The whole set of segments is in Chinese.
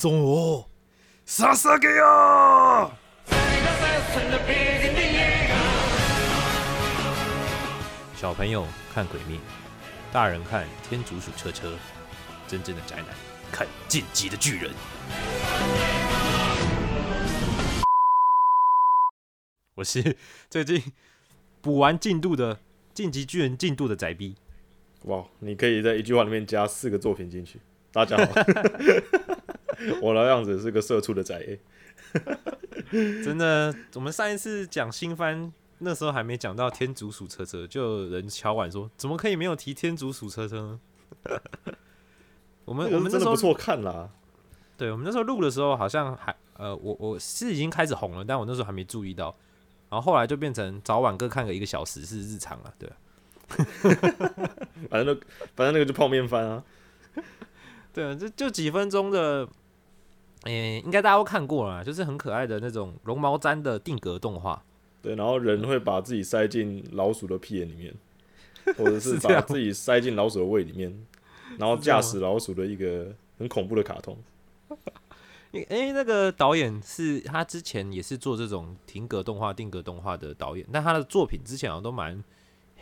中哦，撒撒给啊！小朋友看鬼灭，大人看天竺鼠车车，真正的宅男看晋级的巨人。我是最近补完进度的晋级巨人进度的宅逼。哇！你可以在一句话里面加四个作品进去。大家好，我老样子是个社畜的宅。真的，我们上一次讲新番，那时候还没讲到天竺鼠车车，就有人敲碗说，怎么可以没有提天竺鼠车车呢？我们我们那时候真的不错看啦。对，我们那时候录的时候，好像还呃，我我是已经开始红了，但我那时候还没注意到，然后后来就变成早晚各看个一个小时是日常了，对啊。反正那反正那个就泡面番啊。对啊，就就几分钟的，诶、应该大家都看过了，就是很可爱的那种绒毛毡的定格动画。对，然后人会把自己塞进老鼠的屁眼里面，或者 是把自己塞进老鼠的胃里面，然后驾驶老鼠的一个很恐怖的卡通。诶、诶那个导演是他之前也是做这种停格动画、定格动画的导演，但他的作品之前好像都蛮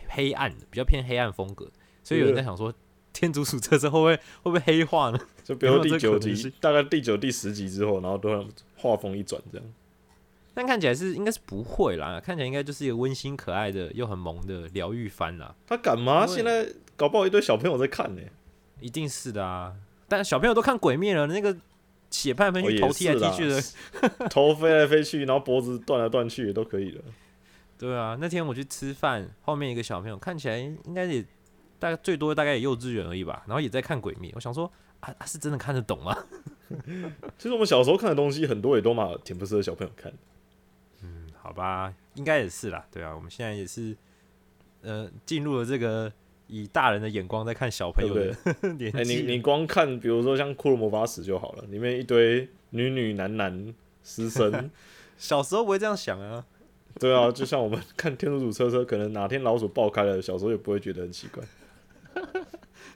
黑暗的，比较偏黑暗风格，所以有人在想说，天竺鼠车车会不会会不会黑化呢？就比如说第九集大概第九、第十集之后，然后都让画风一转这样。但看起来是应该是不会啦，看起来应该就是一个温馨可爱的又很萌的疗愈番啦，他敢吗？现在搞不好一堆小朋友在看呢、一定是的啊。但小朋友都看鬼灭了，那个血喷来喷去，哦也头踢来踢去的，头飞来飞去，然后脖子断来断去也都可以了。对啊。那天我去吃饭，后面一个小朋友看起来应该也大概最多大概也幼稚园而已吧，然后也在看鬼灭。我想说啊，啊是真的看得懂吗？其实我们小时候看的东西，很多也都嘛挺不适合小朋友看的。好吧，应该也是啦，对啊，我们现在也是呃进入了这个以大人的眼光在看小朋友的 年哎、纪了。你你光看，比如说像《骷髅魔法使》就好了，里面一堆女女男男师生，小时候不会这样想啊，对啊，就像我们看《天竺鼠车车》，可能哪天老鼠爆开了，小时候也不会觉得很奇怪。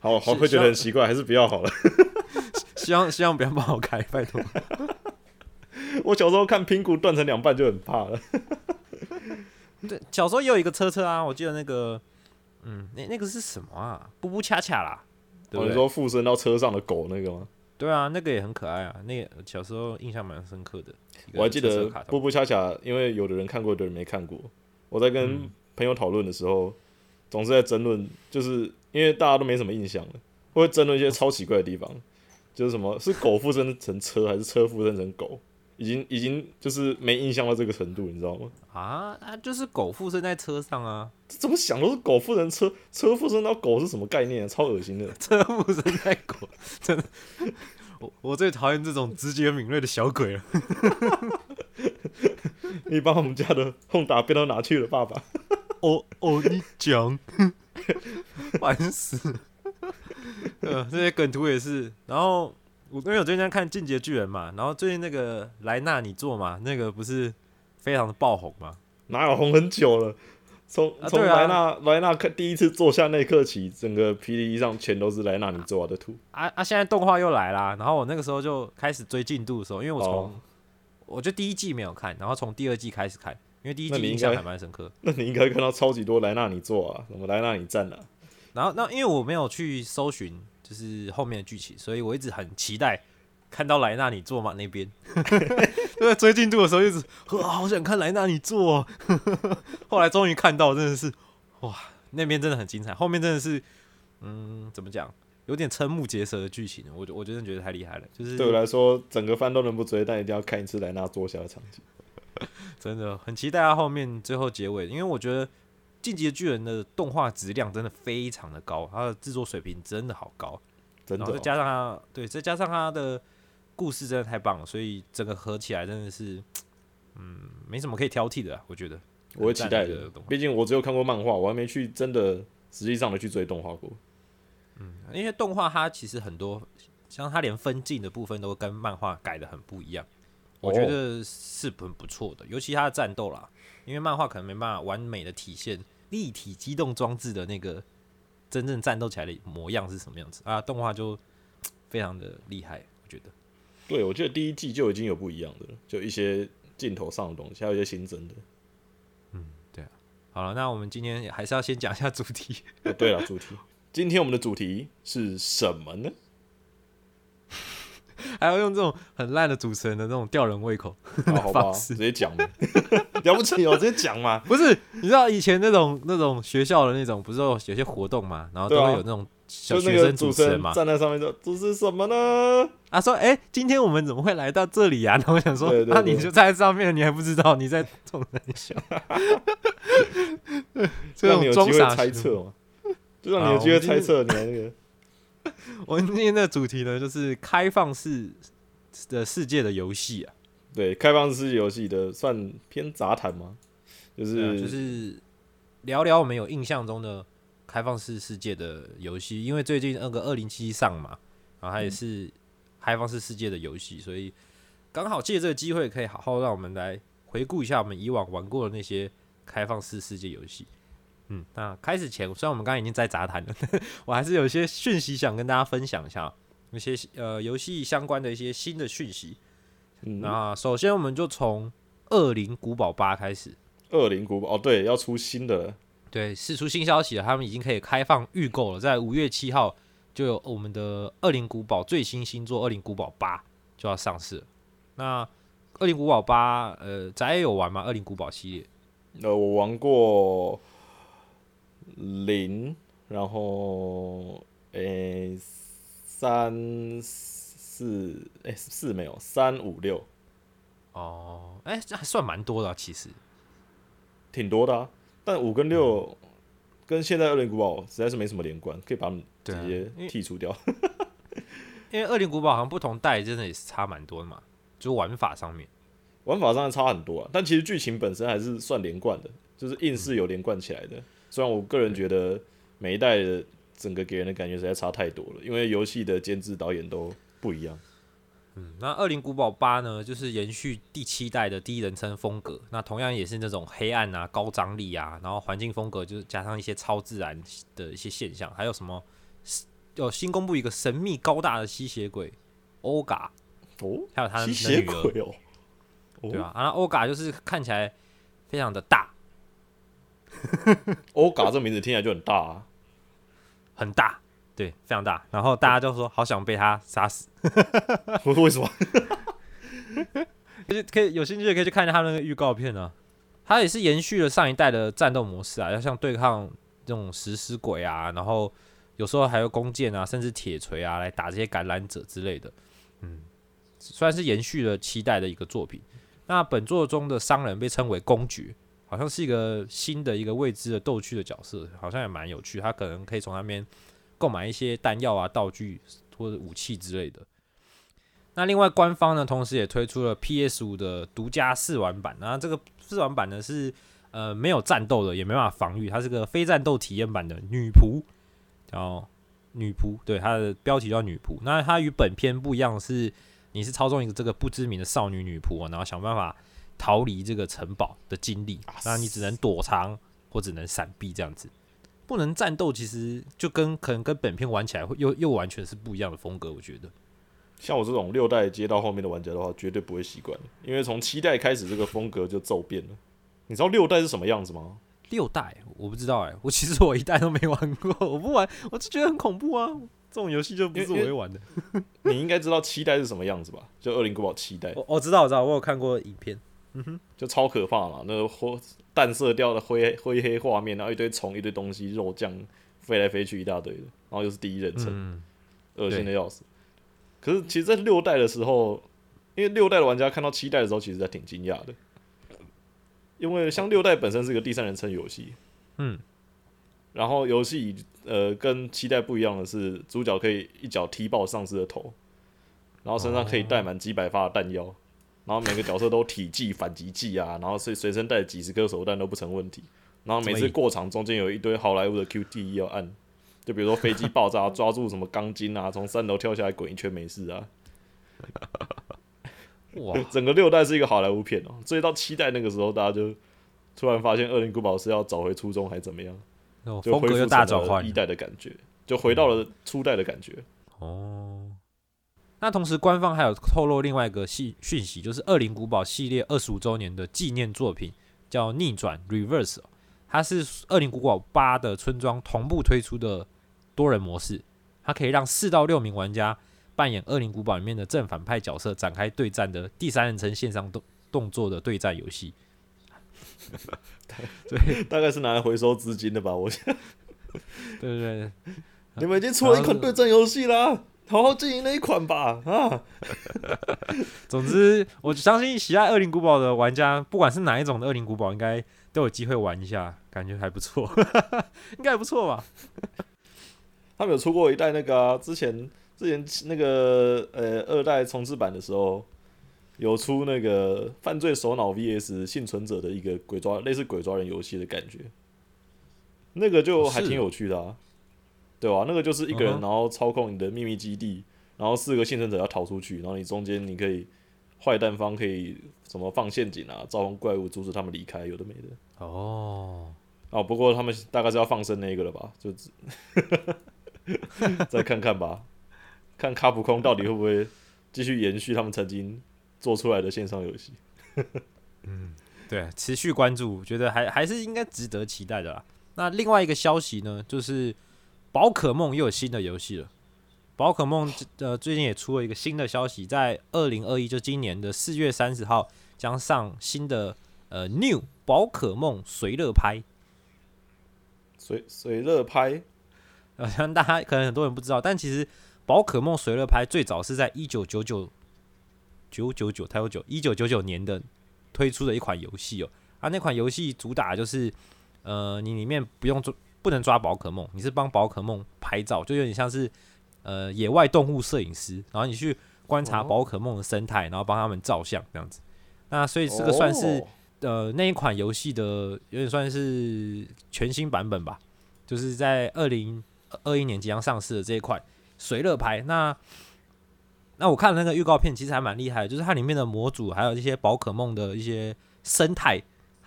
好好会觉得很奇怪，还是不要好了。希望希望不要帮我开，拜托。我小时候看苹果断成两半就很怕了。对，小时候也有一个车车啊，我记得那个，嗯，那那个是什么啊？布布恰恰啦，对不对？哦你说附身到车上的狗那个吗？对啊，那个也很可爱啊，那个小时候印象蛮深刻的。我还记得布布恰恰，因为有的人看过，有的人没看过。我在跟嗯朋友讨论的时候，总是在争论，就是因为大家都没什么印象了，会争论一些超奇怪的地方，就是什么是狗附身成车，还是车附身成狗，已经已经就是没印象到这个程度，你知道吗？啊啊，就是狗附身在车上啊，这怎么想都是狗附身车，车附身到狗是什么概念啊？超恶心的。车附身在狗，真的。我我最讨厌这种直觉敏锐的小鬼了。你把我们家的轰打变到哪去了，爸爸。哦哦，你讲，烦死了。呃，这些梗图也是。然后我因为我最近在看《进击的巨人》嘛，然后最近那个莱纳你做嘛，那个不是非常的爆红嘛？哪有红很久了？从从莱纳莱纳看第一次坐下那一刻起，整个 P D E 上全都是莱纳你做的图。啊啊！现在动画又来啦，然后我那个时候就开始追进度的时候，因为我从、哦我就第一季没有看，然后从第二季开始看，因为第一那你应季印象还蛮深刻。那你应该看到超级多莱纳你做啊，什么莱纳你站啊，然后那因为我没有去搜寻就是后面的剧情，所以我一直很期待看到莱纳你做嘛那边。就在追进度的时候，一直啊好想看莱纳你做、哦。后来终于看到，真的是哇，那边真的很精彩。后面真的是嗯，怎么讲，有点瞠目结舌的剧情，我我真的觉得太厉害了。就是对我来说，整个番都能不追，但一定要看一次莱纳坐下的场景。真的很期待他后面最后结尾，因为我觉得《进击的巨人》的动画质量真的非常的高，它的制作水平真的好高，真的哦、然后再加上它对，再加上它的故事真的太棒了，所以整个合起来真的是，嗯，没什么可以挑剔的啊、我觉得。我会期待的毕竟我只有看过漫画，我还没去真的实际上的去追动画过。嗯因为动画它其实很多，像它连分镜的部分都跟漫画改的很不一样，我哦觉得是很不错的。尤其它的战斗啦，因为漫画可能没办法完美的体现立体机动装置的那个真正战斗起来的模样是什么样子啊，动画就 非常的厉害，我觉得。对，我觉得第一季就已经有不一样的了，就一些镜头上的东西，还有一些新增的。嗯，对啊好了，那我们今天还是要先讲一下主题。哦，对了，主题，今天我们的主题是什么呢？还要用这种很烂的主持人的那种吊人胃口，好好吧，方式直接讲嘛，了不起哦，直接讲嘛。不是？你知道以前那种那种学校的那种，不是有有些活动嘛，然后都会有那种小学生主主持人嘛，站在上面说：“这是什么呢啊说，哎、今天我们怎么会来到这里啊？然后我想说，啊，对对对你就在上面，你还不知道你在冲人笑？”这让你有机会种装傻猜测嘛，就让你有机会猜测你的那个。我们今天的主题呢，就是开放式的世界的游戏啊，对，开放式游戏的算偏杂谈吗？就是就是聊聊我们有印象中的开放式世界的游戏，因为最近那个二零七上嘛，然后它也是开放式世界的游戏，所以刚好借这个机会，可以好好让我们来回顾一下我们以往玩过的那些开放式世界游戏。嗯，那开始前，虽然我们刚刚已经在杂谈了，我还是有一些讯息想跟大家分享一下，一些呃游戏相关的一些新的讯息。嗯，那首先我们就从《恶灵古堡八》开始。恶灵古堡哦，对，要出新的了。对，是出新消息了，他们已经可以开放预购了，在五月七号就有我们的《恶灵古堡》最新新作《恶灵古堡八》就要上市了。那《恶灵古堡八》呃，咱也有玩吗？《恶灵古堡》系列呃，我玩过零，然后诶、三四诶、四没有三五六哦，哎、这还算蛮多的啊、其实。挺多的啊，但五跟六跟现在恶灵古堡实在是没什么连贯，可以把它们直接剔除掉。因为《恶灵古堡》好像不同代真的也是差蛮多的嘛，就玩法上面。玩法上差很多啊，但其实剧情本身还是算连贯的，就是硬是有连贯起来的。虽然我个人觉得每一代的整个给人的感觉实在差太多了，因为游戏的监制导演都不一样。嗯，那《恶灵古堡八》呢，就是延续第七代的第一人称风格，那同样也是那种黑暗啊、高张力啊，然后环境风格就是加上一些超自然的一些现象，还有什么有新公布一个神秘高大的吸血鬼欧嘎，哦，还有他的吸血鬼哦，哦？对吧、啊？欧嘎就是看起来非常的大，欧嘎这名字听起来就很大啊。很大，对，非常大。然后大家就说好想被他杀死，为什么？可以可以有兴趣的可以去看一下他那个预告片啊。他也是延续了上一代的战斗模式啊，要像对抗这种食尸鬼啊，然后有时候还有弓箭啊，甚至铁锤啊来打这些感染者之类的。嗯，虽然是延续了期待的一个作品。那本作中的商人被称为公爵，好像是一个新的一个未知的逗趣的角色，好像也蛮有趣。他可能可以从那边购买一些弹药啊、道具或者武器之类的。那另外官方呢，同时也推出了 PS 五的独家试玩版。那这个试玩版呢是呃没有战斗的，也没办法防御，它是个非战斗体验版的女仆，叫女仆，对，它的标题叫女仆。那它与本片不一样是，你是操纵一个这个不知名的少女女仆、然后想办法逃离这个城堡的经历。那你只能躲藏或只能闪避这样子，不能战斗。其实就跟可能跟本片玩起来会又又完全是不一样的风格，我觉得。像我这种六代接到后面的玩家的话，绝对不会习惯，因为从七代开始这个风格就骤变了。你知道六代是什么样子吗？六代我不知道哎、我其实我一代都没玩过，我不玩，我就觉得很恐怖啊。这种游戏就不是我会玩的。你应该知道七代是什么样子吧？就恶灵古堡七代，我我知道，我知道，我有看过影片。就超可怕嘛，那个灰淡色调的灰灰黑画面，然后一堆虫、一堆东西、肉酱飞来飞去一大堆的，然后又是第一人称，嗯，恶心的要死。可是其实，在六代的时候，因为六代的玩家看到七代的时候，其实还挺惊讶的，因为像六代本身是个第三人称游戏，嗯，然后游戏呃跟七代不一样的是，主角可以一脚踢爆丧尸的头，然后身上可以带满几百发的弹药，然后每个角色都体技、反击技啊，然后随随身带几十颗手弹都不成问题，然后每次过场中间有一堆好莱坞的 QTE 要按，就比如说飞机爆炸抓住什么钢筋啊，从三楼跳下来滚一圈没事啊。哇，整个六代是一个好莱坞片哦，所以到七代那个时候，大家就突然发现《恶灵古堡》是要找回初衷，还怎么样？就恢复大成了转换一代的感觉，就回到了初代的感觉。哦。那同时，官方还有透露另外一个信讯息，就是《恶灵古堡》系列二十五周年的纪念作品，叫《逆转 Reverse》，它是《恶灵古堡八》的村庄同步推出的多人模式，它可以让四到六名玩家扮演《恶灵古堡》里面的正反派角色，展开对战的第三人称线上动动作的对战游戏。对 大概是拿来回收资金的吧？我想对对你们已经出了一款对战游戏啦，好好经营那一款吧啊！总之，我相信喜爱《恶灵古堡》的玩家，不管是哪一种的《恶灵古堡》，应该都有机会玩一下，感觉还不错，应该还不错吧？他们有出过一代那个、啊，之前之前那个呃二代重置版的时候，有出那个犯罪首脑 VS 幸存者的一个鬼抓类似鬼抓人游戏的感觉，那个就还挺有趣的啊，对吧、那个就是一个人，然后操控你的秘密基地，然后四个幸存者要逃出去，然后你中间你可以坏蛋方可以什么放陷阱啊，召唤怪物阻止他们离开，有的没的。哦，哦，不过他们大概是要放生那个了吧？就只 再看看吧，看卡普空到底会不会继续延续他们曾经做出来的线上游戏。嗯对，持续关注，觉得还还是应该值得期待的啦。那另外一个消息呢，就是宝可梦又有新的游戏了。宝可梦呃最近也出了一个新的消息，在二零二一就今年的四月三十号将上新的呃 New 宝可梦随乐拍。随随乐拍好像 大家可能很多人不知道，但其实宝可梦随乐拍最早是在一九九九九九九，它有九一九九九年的推出的一款游戏哦。啊，那款游戏主打就是呃，你里面不用抓，不能抓宝可梦，你是帮宝可梦拍照，就有点像是呃野外动物摄影师，然后你去观察哦宝可梦的生态，然后帮他们照相这样子。那所以这个算是、哦呃那一款游戏的有点算是全新版本吧，就是在二零二一年即将上市的这一款水乐牌。那那我看了那个预告片，其实还蛮厉害的，就是它里面的模组还有一些宝可梦的一些生态，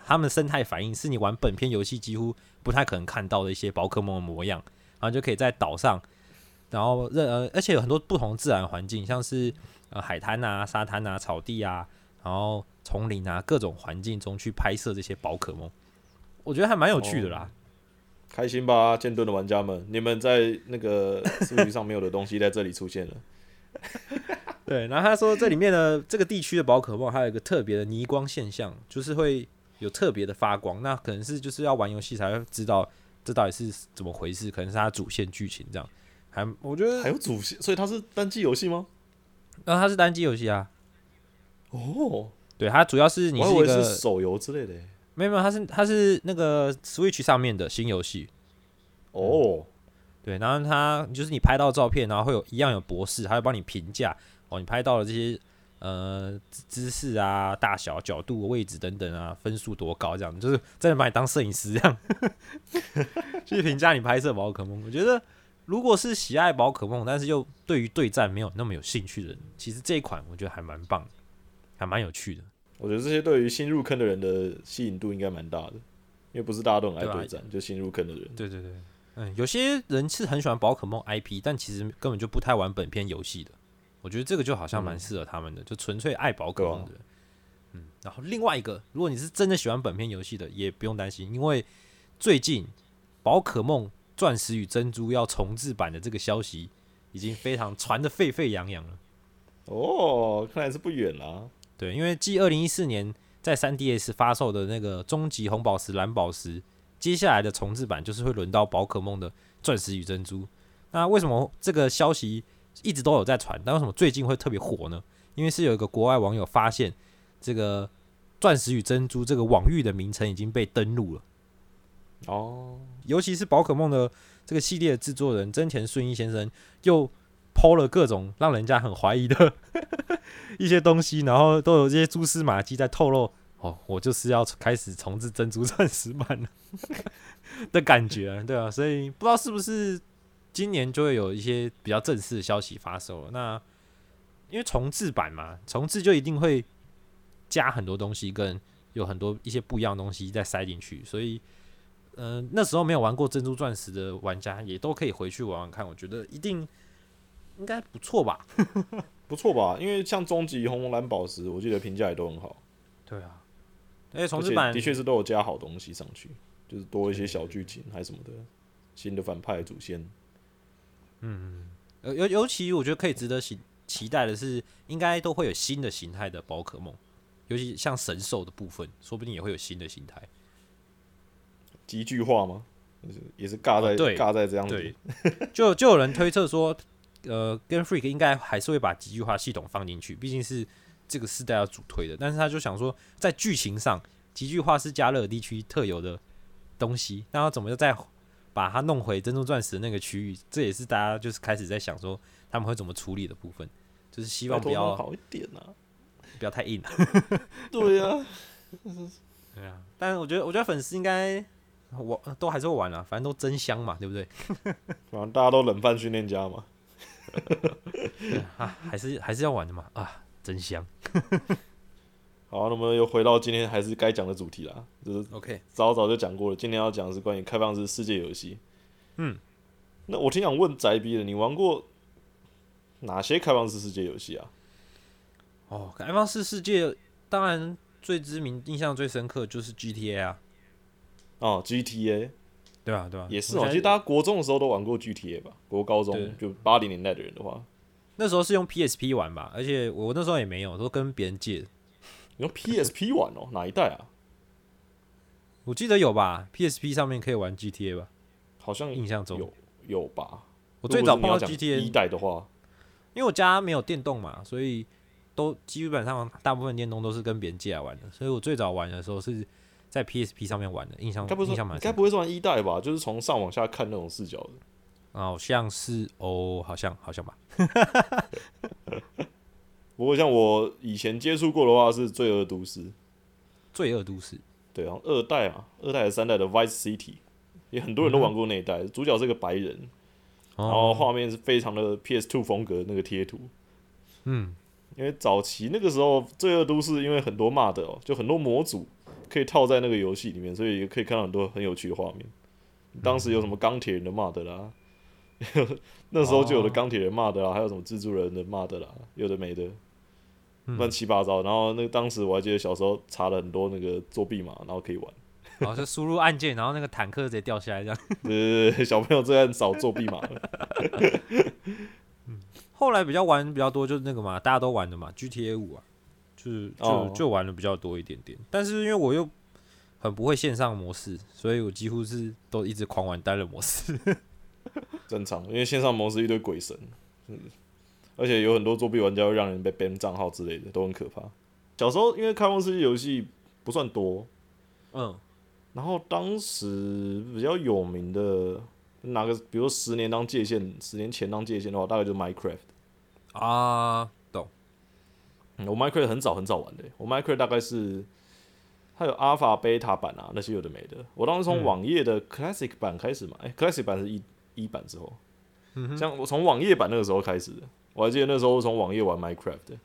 它们的生态反应是你玩本片游戏几乎不太可能看到的一些宝可梦的模样，然后就可以在岛上，然后任呃而且有很多不同自然环境，像是呃海滩啊、沙滩啊、草地啊，然后丛林啊各种环境中去拍摄这些宝可梦，我觉得还蛮有趣的啦。开心吧，剑盾的玩家们，你们在那个数据上没有的东西在这里出现了。对，然后他说这里面的这个地区的宝可梦还有一个特别的逆光现象，就是会有特别的发光，那可能是就是要玩游戏才会知道这到底是怎么回事，可能是它主线剧情这样。还我觉得还有主线，所以它是单机游戏吗？那它是单机游戏啊，哦，对，它主要是你是一个是手游之类的欸。没有没有，它是它是那个 Switch 上面的新游戏，哦，对，然后它就是你拍到照片，然后会有一样有博士，他会帮你评价哦，你拍到了这些呃姿姿势啊、大小、角度、位置等等啊，分数多高，这样就是真的把你当摄影师这样 去评价你拍摄宝可梦。我觉得如果是喜爱宝可梦，但是又对于对战没有那么有兴趣的人，其实这一款我觉得还蛮棒的，还蛮有趣的。我觉得这些对于新入坑的人的吸引度应该蛮大的，因为不是大家都很爱对战，就新入坑的人。对对对，嗯，有些人是很喜欢宝可梦 IP，但其实根本就不太玩本片游戏的。我觉得这个就好像蛮适合他们的，就纯粹爱宝可梦的人。嗯，然后另外一个，如果你是真的喜欢本片游戏的，也不用担心，因为最近宝可梦钻石与珍珠要重置版的这个消息已经非常传的沸沸扬扬了。哦，看来是不远了。对，因为继二零一四年在三 DS 发售的那个终极红宝石、蓝宝石，接下来的重置版就是会轮到宝可梦的钻石与珍珠。那为什么这个消息一直都有在传？但为什么最近会特别火呢？因为是有一个国外网友发现这个钻石与珍珠这个网域的名称已经被登录了。哦，尤其是宝可梦的这个系列的制作人真田顺一先生，又抛了各种让人家很怀疑的 一些东西，然后都有这些蛛丝马迹在透露。哦，我就是要开始重置珍珠钻石版了 的感觉，对啊，所以不知道是不是今年就会有一些比较正式的消息发售了。那因为重置版嘛，重置就一定会加很多东西，跟有很多一些不一样的东西再塞进去，所以。嗯，那时候没有玩过珍珠钻石的玩家也都可以回去玩玩看，我觉得一定应该不错吧？不错吧？因为像终极红蓝宝石，我记得评价也都很好。对啊，而且重置版的确是都有加好东西上去，就是多一些小剧情还是什么的，新的反派祖先。嗯，嗯尤尤其我觉得可以值得期期待的是，应该都会有新的形态的宝可梦，尤其像神兽的部分，说不定也会有新的形态。极具化吗？也是尬在尬在这样子，就就有人推测说，呃，跟 Freak 应该还是会把极具化系统放进去，毕竟是这个世代要主推的。但是他就想说，在剧情上，极具化是加勒地区特有的东西，那要怎么再把它弄回珍珠钻石那个区域？这也是大家就是开始在想说，他们会怎么处理的部分，就是希望不要好一点啊，不要太硬。对呀，对啊，但是我觉得，我觉得粉丝应该。我都还是会玩啊，反正都真香嘛，对不对？反正大家都冷饭训练家嘛，啊，还是还是要玩的嘛，啊，真香。好，那么又回到今天还是该讲的主题啦，就是 OK，早早就讲过了，今天要讲的是关于开放式世界游戏。嗯，那我挺想问宅逼的，你玩过哪些开放式世界游戏啊？哦，开放式世界当然最知名、印象最深刻就是 GTA 啊。哦，GTA，对啊，对啊，也是哦。其实大家国中的时候都玩过 GTA 吧？国高中就八零年代的人的话，那时候是用 PSP 玩吧？而且我那时候也没有，都跟别人借。用 PSP 玩哦？哪一代啊？我记得有吧？PSP 上面可以玩 GTA 吧？好像印象中有有吧？我最早碰到 GTA 一代的话，因为我家没有电动嘛，所以都基本上大部分电动都是跟别人借来玩的。所以我最早玩的时候是。在 PSP 上面玩的印象，印象蛮该不会是玩一代吧？就是从上往下看那种视角的，好像是哦，好像好像吧。不过像我以前接触过的话，是《罪恶都市》。罪恶都市，对啊，二代啊，二代还是三代的 Vice City，也很多人都玩过那一代。主角是个白人，然后画面是非常的 PS Two 风格那个贴图。嗯，因为早期那个时候《罪恶都市》因为很多骂的哦，就很多模组。可以套在那个游戏里面，所以也可以看到很多很有趣的画面。当时有什么钢铁人的骂的啦，那时候就有的钢铁人骂的啦，还有什么蜘蛛人的骂的啦，有的没的，乱七八糟。然后那当时我还记得小时候查了很多那个作弊码，然后可以玩。然 后就输入按键，然后那个坦克直接掉下来这样。对对对，小朋友最爱找作弊码了。后来比较玩比较多就是那个嘛，大家都玩的嘛，GTA 五啊。就是就就玩的比较多一点点，但是因为我又很不会线上模式，所以我几乎是都一直狂玩单人模式。正常，因为线上模式一堆鬼神，而且有很多作弊玩家会让人被 ban 账号之类的，都很可怕。小时候因为开放世界游戏不算多，嗯，然后当时比较有名的哪个，比如十年当界限，十年前当界限的话，大概就是 Minecraft 啊。懂。我 Minecraft 很早很早玩的，我 Minecraft 大概是它有 Alpha、Beta 版啊，那些有的没的。我当时从网页的 Classic 版开始嘛，哎，Classic 版是一一版之后，像我从网页版那个时候开始的，我还记得那时候从网页玩 Minecraft，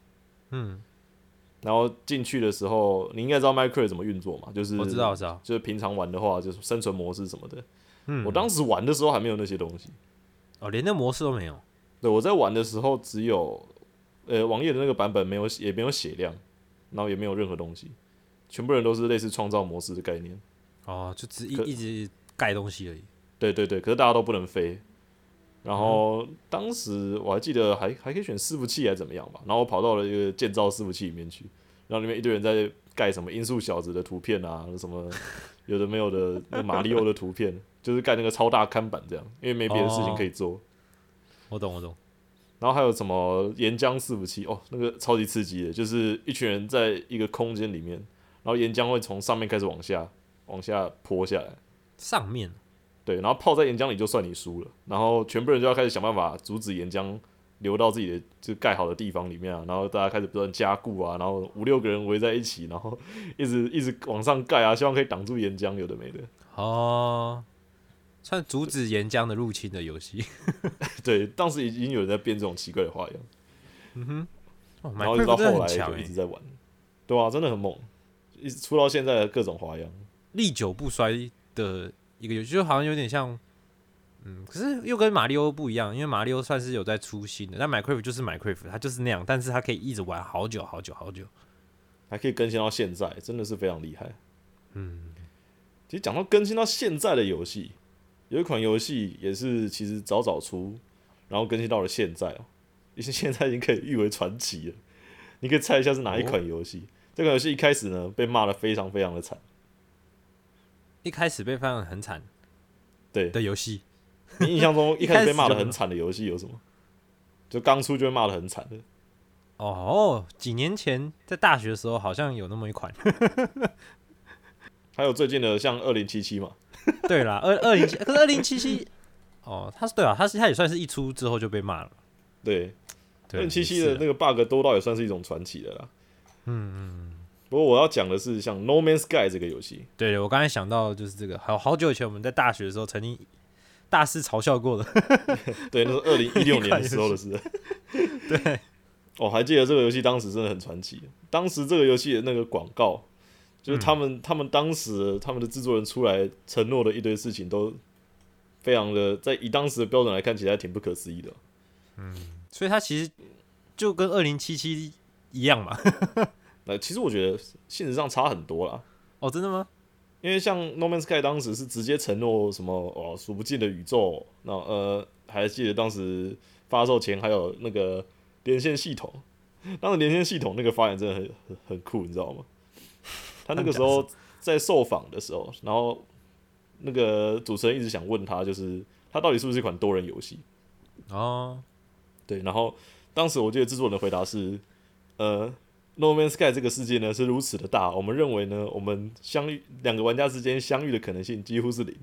嗯，然后进去的时候，你应该知道 Minecraft 怎么运作嘛，就是我知道，知道，就是平常玩的话，就是生存模式什么的。嗯，我当时玩的时候还没有那些东西，哦，连那模式都没有。对，我在玩的时候只有。呃，网页的那个版本没有，也没有血量，然后也没有任何东西，全部人都是类似创造模式的概念。哦，就只一一直盖东西而已。对对对，可是大家都不能飞。然后当时我还记得还还可以选伺服器还是怎么样吧，然后我跑到了一个建造伺服器里面去，然后里面一堆人在盖什么音速小子的图片啊，什么 有的没有的那马里奥的图片，就是盖那个超大看板这样，因为没别的事情可以做。我懂，我懂。然后还有什么岩浆伺服器哦，那个超级刺激的，就是一群人在一个空间里面，然后岩浆会从上面开始往下往下泼下来，上面对，然后泡在岩浆里就算你输了，然后全部人就要开始想办法阻止岩浆流到自己的就盖好的地方里面啊，然后大家开始不断加固啊，然后五六个人围在一起，然后一直一直往上盖啊，希望可以挡住岩浆，有的没的。哦，算阻止岩浆的入侵的游戏。对，当时已经有人在变这种奇怪的花样，哦然后一直到后来就一直在玩，对啊，真的很猛，一直出到现在的各种花样。历久不衰的一个游戏，就好像有点像，嗯，可是又跟马里奥不一样，因为马里奥算是有在出新的，但 Minecraft 就是 Minecraft，它就是那样，但是它可以一直玩好久好久好久。还可以更新到现在，真的是非常厉害。嗯，其实讲到更新到现在的游戏，有一款游戏也是其实早早出，然后更新到了现在哦，已经 现在已经可以誉为传奇了。你可以猜一下是哪一款游戏？这款游戏一开始呢被骂的非常非常的惨，一开始被翻的很惨对的游戏，你印象中 一开始被骂的很惨的游戏有什么？就刚出就被骂的很惨的，哦，几年前在大学的时候好像有那么一款。还有最近的像二零七七嘛，对啦，二二零七，可是二零七七，哦，它是对啊，它是它也算是一出之后就被骂了。对，二对，零七七的那个 bug 多到也算是一种传奇的啦。嗯嗯。不过我要讲的是像 No Man's Sky 这个游戏，对我刚才想到就是这个，好好久以前我们在大学的时候曾经大肆嘲笑过的。对，那是二零一六 年的时候的事。对，我、还记得这个游戏当时真的很传奇。当时这个游戏的那个广告，就是他们、他们当时他们的制作人出来承诺的一堆事情，都非常的在以当时的标准来看起来挺不可思议的。嗯所以它其实就跟二零七七一样嘛。那其实我觉得性质上差很多啦。哦，真的吗？因为像 No Man's Sky 当时是直接承诺什么哦数不尽的宇宙，那呃还记得当时发售前还有那个连线系统，当时连线系统那个发言真的很很很酷，你知道吗？他那个时候在受访的时候，然后那个主持人一直想问他，就是他到底是不是一款多人游戏？哦，对，然后当时我记得制作人的回答是，呃。No Man's Sky 这个世界呢是如此的大，我们认为呢，我们相遇两个玩家之间相遇的可能性几乎是零。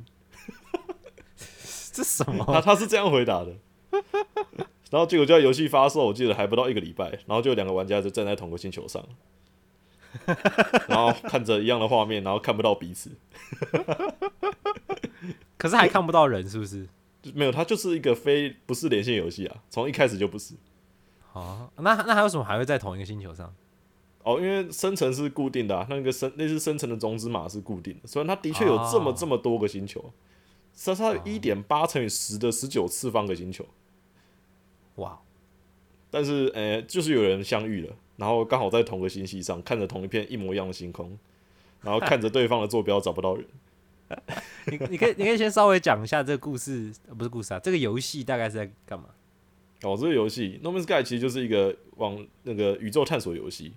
这什他么？他他是这样回答的。然后结果就在游戏发售，我记得还不到一个礼拜，然后就两个玩家就站在同个星球上，然后看着一样的画面，然后看不到彼此。可是还看不到人，是不是？就没有，它就是一个非不是连线游戏啊，从一开始就不是。哦，那那还有什么还会在同一个星球上？哦，因为生成是固定的、啊，那个生那是生成的种子码是固定的，虽然它的确有这么哦这么多个星球，是它有一点八乘以十的十九次方个星球，哇，但是呃，就是有人相遇了，然后刚好在同个星系上，看着同一片一模一样的星空，然后看着对方的坐标找不到人。你你可以你可以先稍微讲一下这个故事，呃不是故事啊，这个游戏大概是在干嘛？哦，这个游戏《No Man's Sky》其实就是一个往那个宇宙探索游戏，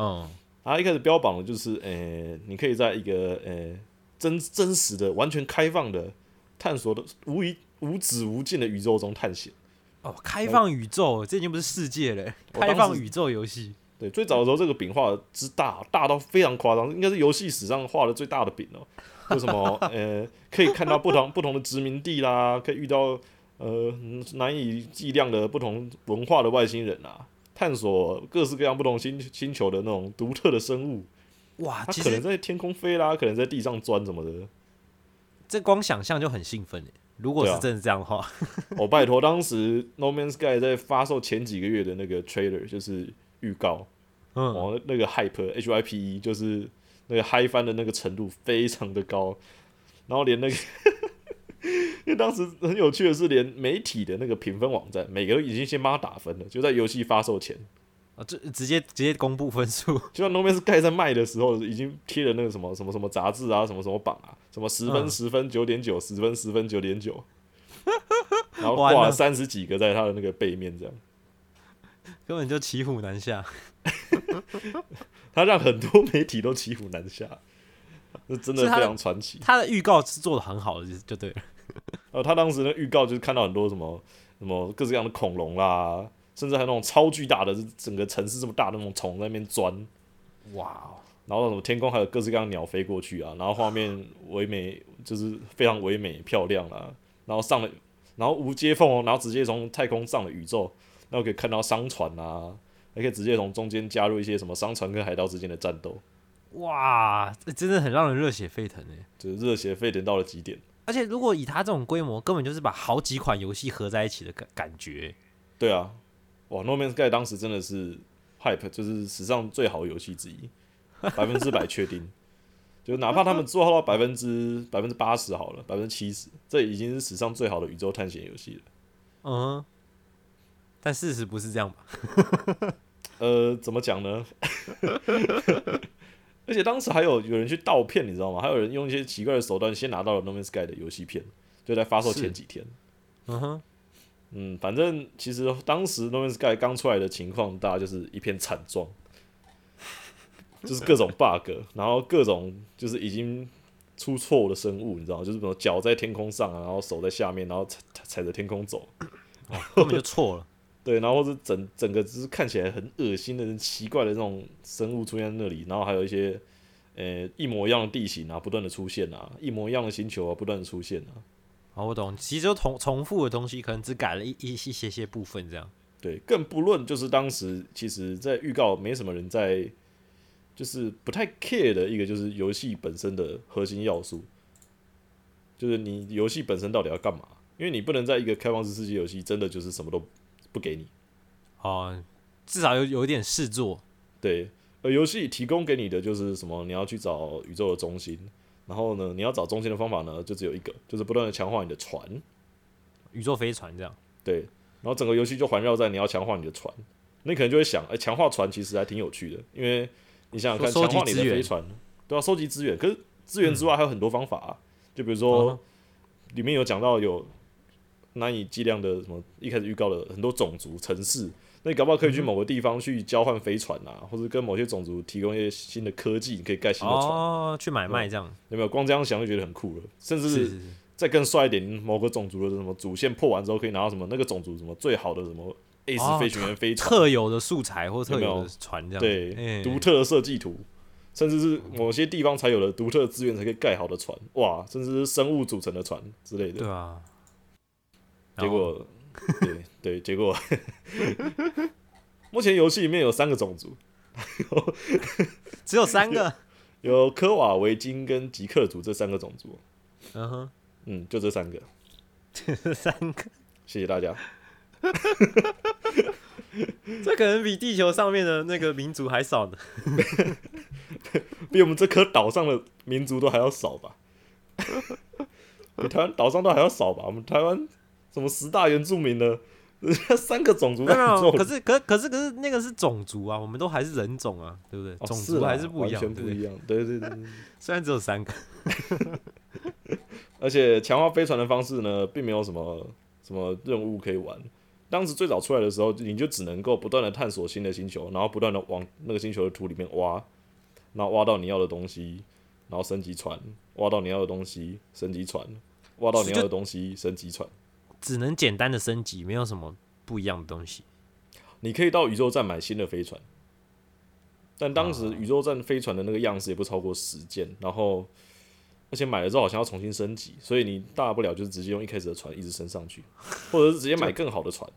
嗯，它一开始标榜的就是，呃，你可以在一个呃真真实的、完全开放的探索的无一无止无尽的宇宙中探险。哦，开放宇宙，这已经不是世界了，开放宇宙游戏。对，最早的时候这个饼画的之大，大到非常夸张，应该是游戏史上画的最大的饼哦。就什么 呃，可以看到不同不同的殖民地啦，可以遇到呃难以计量的不同文化的外星人啊，探索各式各样不同星星球的那种独特的生物。哇，它可能在天空飞啦，可能在地上钻什么的。这光想象就很兴奋诶。如果是真的这样的话，哦，拜托，当时《No Man's Sky》在发售前几个月的那个 trailer 就是预告，嗯，哦，那个 hype H Y P E 就是那个嗨翻的那个程度非常的高，然后连那个，因为当时很有趣的是，连媒体的那个评分网站，每个都已经先帮他打分了，就在游戏发售前，啊，就直接直接公布分数。就像 No Man's Sky 在卖的时候，已经贴了那个什么什么什么杂志啊，什么什么榜啊，什么十分嗯。十分九点九，十分十分九点九，然后挂了。三十几个在他的那个背面，这样，根本就骑虎难下。他让很多媒体都骑虎难下，这真的非常传奇。他的预告是做的很好的，就就对了。呃，他当时的预告就是看到很多什么什么各式各样的恐龙啦，甚至还有那种超巨大的，整个城市这么大的那种虫在那边钻。哇哦，然后什么天空还有各式各样的鸟飞过去啊，然后画面唯美，就是非常唯美漂亮啦。然后上了，然后无接缝哦，然后直接从太空上了宇宙，然后可以看到商船啊，还可以直接从中间加入一些什么商船跟海盗之间的战斗，哇，这真的很让人热血沸腾哎！就是热血沸腾到了极点。而且如果以它这种规模，根本就是把好几款游戏合在一起的感感觉。对啊，哇，No Man's Sky 当时真的是 hype，就是史上最好的游戏之一，百分之百确定。就哪怕他们做到百分之百分之八十好了，百分之七十，这已经是史上最好的宇宙探险游戏了。嗯，但事实不是这样吧？呃，怎么讲呢？而且当时还有有人去盗片，你知道吗？还有人用一些奇怪的手段先拿到了《No Man's Sky》的游戏片，就在发售前几天。嗯哼，嗯，反正其实当时《No Man's Sky》刚出来的情况，大家就是一片惨状，就是各种 bug，然后各种就是已经出错的生物，你知道吗？就是什么脚在天空上啊，然后手在下面，然后踩踩着天空走，根本就错了。对，然后是整整个只是看起来很恶心的、很奇怪的这种生物出现在那里，然后还有一些呃一模一样的地形啊，不断的出现啊，一模一样的星球啊，不断的出现啊。好，我懂，其实就重重复的东西，可能只改了一一一些些部分这样。对，更不论就是当时其实，在预告没什么人在，就是不太 care 的一个，就是游戏本身的核心要素，就是你游戏本身到底要干嘛？因为你不能在一个开放式世界游戏，真的就是什么都不给你。哦，至少有有一点事做。对，呃游戏提供给你的就是什么？你要去找宇宙的中心，然后呢，你要找中心的方法呢，就只有一个，就是不断的强化你的船。宇宙飞船这样。对，然后整个游戏就环绕在你要强化你的船。你可能就会想，哎、强化船其实还挺有趣的，因为你想想看，强化你的飞船都要收集资源，可是资源之外还有很多方法、啊，就比如嗯说哼里面有讲到有难以计量的什么，一开始预告的很多种族城市，那你搞不好可以去某个地方去交换飞船啊，或者跟某些种族提供一些新的科技，你可以盖新的船，哦，去买卖这样。有没有？光这样想就觉得很酷了，甚至是。再更帅一点，某个种族的什么主线破完之后，可以拿到什么那个种族什么最好的什么 Ace 飞行员飞船，特有的素材或特有的船这样。对，哎独特的设计图，甚至是某些地方才有的独特资源才可以盖好的船，哇，甚至是生物组成的船之类的。对啊。结果，对对，结果，目前游戏里面有三个种族，只有三个。有科瓦维金跟吉克族这三个种族，嗯哼，嗯，就这三个，这三个，谢谢大家。这可能比地球上面的那个民族还少呢。比我们这颗岛上的民族都还要少吧？比台湾岛上都还要少吧？我们台湾什么十大原住民呢？人 家三个种族可是可可是可是那个是种族啊，我们都还是人种啊，对不对？哦种族还是不一样，完全不一样。对对对对。虽然只有三个，而且强化飞船的方式呢，并没有什么什么任务可以玩。当时最早出来的时候，你就只能够不断的探索新的星球，然后不断的往那个星球的土里面挖，然后挖到你要的东西，然后升级船，挖到你要的东西，升级船，挖到你要的东西，升级船。只能简单的升级，没有什么不一样的东西。你可以到宇宙站买新的飞船，但当时宇宙站飞船的那个样式也不超过十件，然后而且买了之后好像要重新升级，所以你大不了就是直接用一开始的船一直升上去，或者是直接买更好的船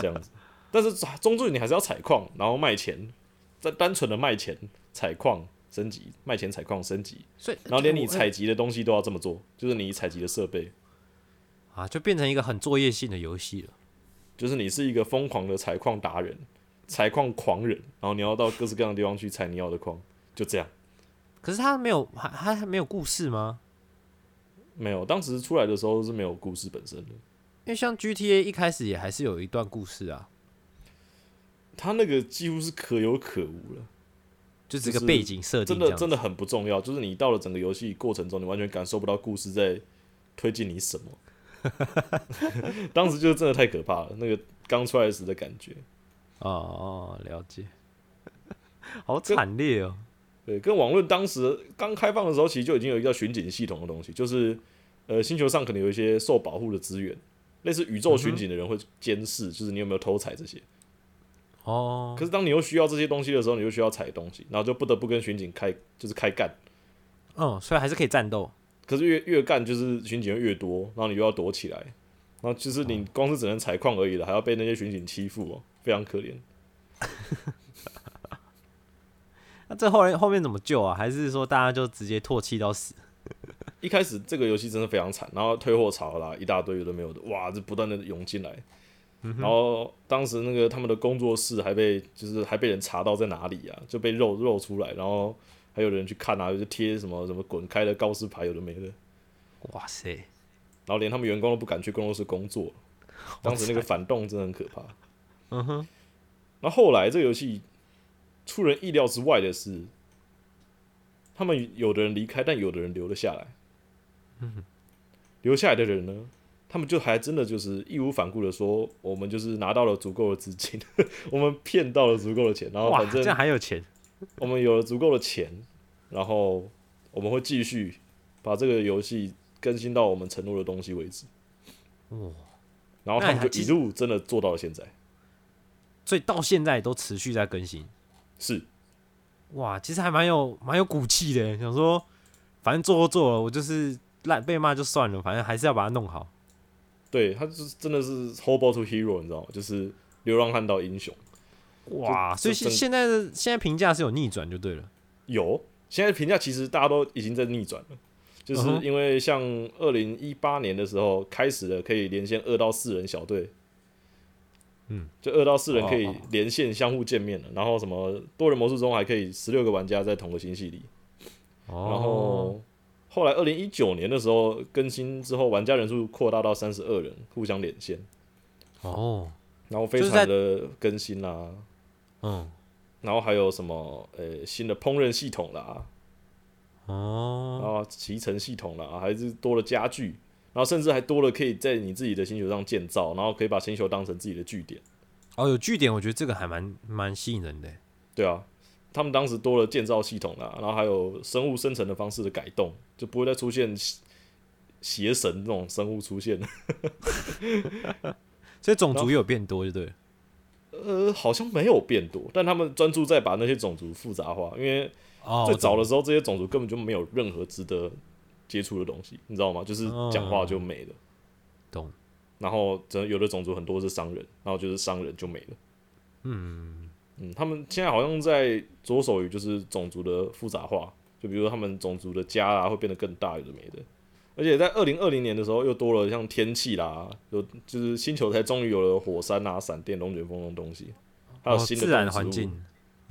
这样子。但是终究你还是要采矿，然后卖钱，在单纯的卖钱、采矿、升级、卖钱、采矿、升级，所以然后连你采集的东西都要这么做，就是你采集的设备，啊，就变成一个很作业性的游戏了。就是你是一个疯狂的采矿达人、采矿狂人，然后你要到各式各样的地方去采你要的矿，就这样。可是他没有，还它还没有故事吗？没有，当时出来的时候是没有故事本身的，因为像 GTA 一开始也还是有一段故事啊，他那个几乎是可有可无了，就是个背景设定真。的真的很不重要。就是你到了整个游戏过程中，你完全感受不到故事在推进你什么。当时就真的太可怕了，那个刚出来时的感觉。哦哦，了解。好惨烈哦！对，跟网论当时刚开放的时候，其实就已经有一个叫巡警系统的东西，就是呃，星球上可能有一些受保护的资源，类似宇宙巡警的人会监视，就是你有没有偷采这些。哦，可是当你又需要这些东西的时候，你又需要采东西，然后就不得不跟巡警开就是开干。嗯，所以还是可以战斗。可是越越干就是巡警越多，然后你又要躲起来，然后就是你光是只能采矿而已了，还要被那些巡警欺负哦，非常可怜。那这后来后面怎么救啊？还是说大家就直接唾弃到死？一开始这个游戏真的非常惨，然后退货潮啦，一大堆有的没有的，哇，这不断的涌进来。然后当时那个他们的工作室还被就是还被人查到在哪里啊，就被肉肉出来，然后还有人去看啊，就贴什么什么滚开的告示牌，有的没的。哇塞！然后连他们员工都不敢去工作室工作，当时那个反动真的很可怕。嗯哼，那后后来这个游戏出人意料之外的是，他们有的人离开，但有的人留了下来。嗯，留下来的人呢，他们就还真的就是义无反顾的说，我们就是拿到了足够的资金，我们骗到了足够的钱，然后，反正还有钱？我们有了足够的钱，然后我们会继续把这个游戏更新到我们承诺的东西为止。哇，然后他们就一路真的做到了现在，所以到现在都持续在更新。是哇，其实还蛮有蛮有骨气的，想说反正做都做了，我就是烂被骂就算了，反正还是要把它弄好。对，他就是真的是 hobo to hero，你知道吗？就是流浪汉到英雄。哇，所以现现在的现在评价是有逆转就对了。有，现在评价其实大家都已经在逆转了，就是因为像二零一八年的时候开始了可以连线二到四人小队，嗯，就二到四人可以连线相互见面了，然后什么多人模式中还可以十六个玩家在同个星系里，哦，然后后来二零一九年的时候更新之后，玩家人数扩大到三十二人，互相连线，哦，然后非常的更新啦，嗯，然后还有什么呃新的烹饪系统啦，然哦，后骑乘系统啦，还是多了家具，然后甚至还多了可以在你自己的星球上建造，然后可以把星球当成自己的据点。哦，有据点，我觉得这个还蛮蛮吸引人的。对啊，他们当时多了建造系统啦，然后还有生物生成的方式的改动，就不会再出现邪邪神这种生物出现。所以种族也有变多，就对了。呃，好像没有变多，但他们专注在把那些种族复杂化，因为哦，最早的时候这些种族根本就没有任何值得接触的东西，你知道吗？就是讲话就没了。懂。然后，真的有的种族很多是商人，然后就是商人就没了。嗯，嗯，他们现在好像在着手于就是种族的复杂化，就比如说他们种族的家啊会变得更大，有的没的。而且在二零二零年的时候，又多了像天气啦，有就是星球才终于有了火山啊、闪电、龙卷风这种东西，还有哦新的自然环境。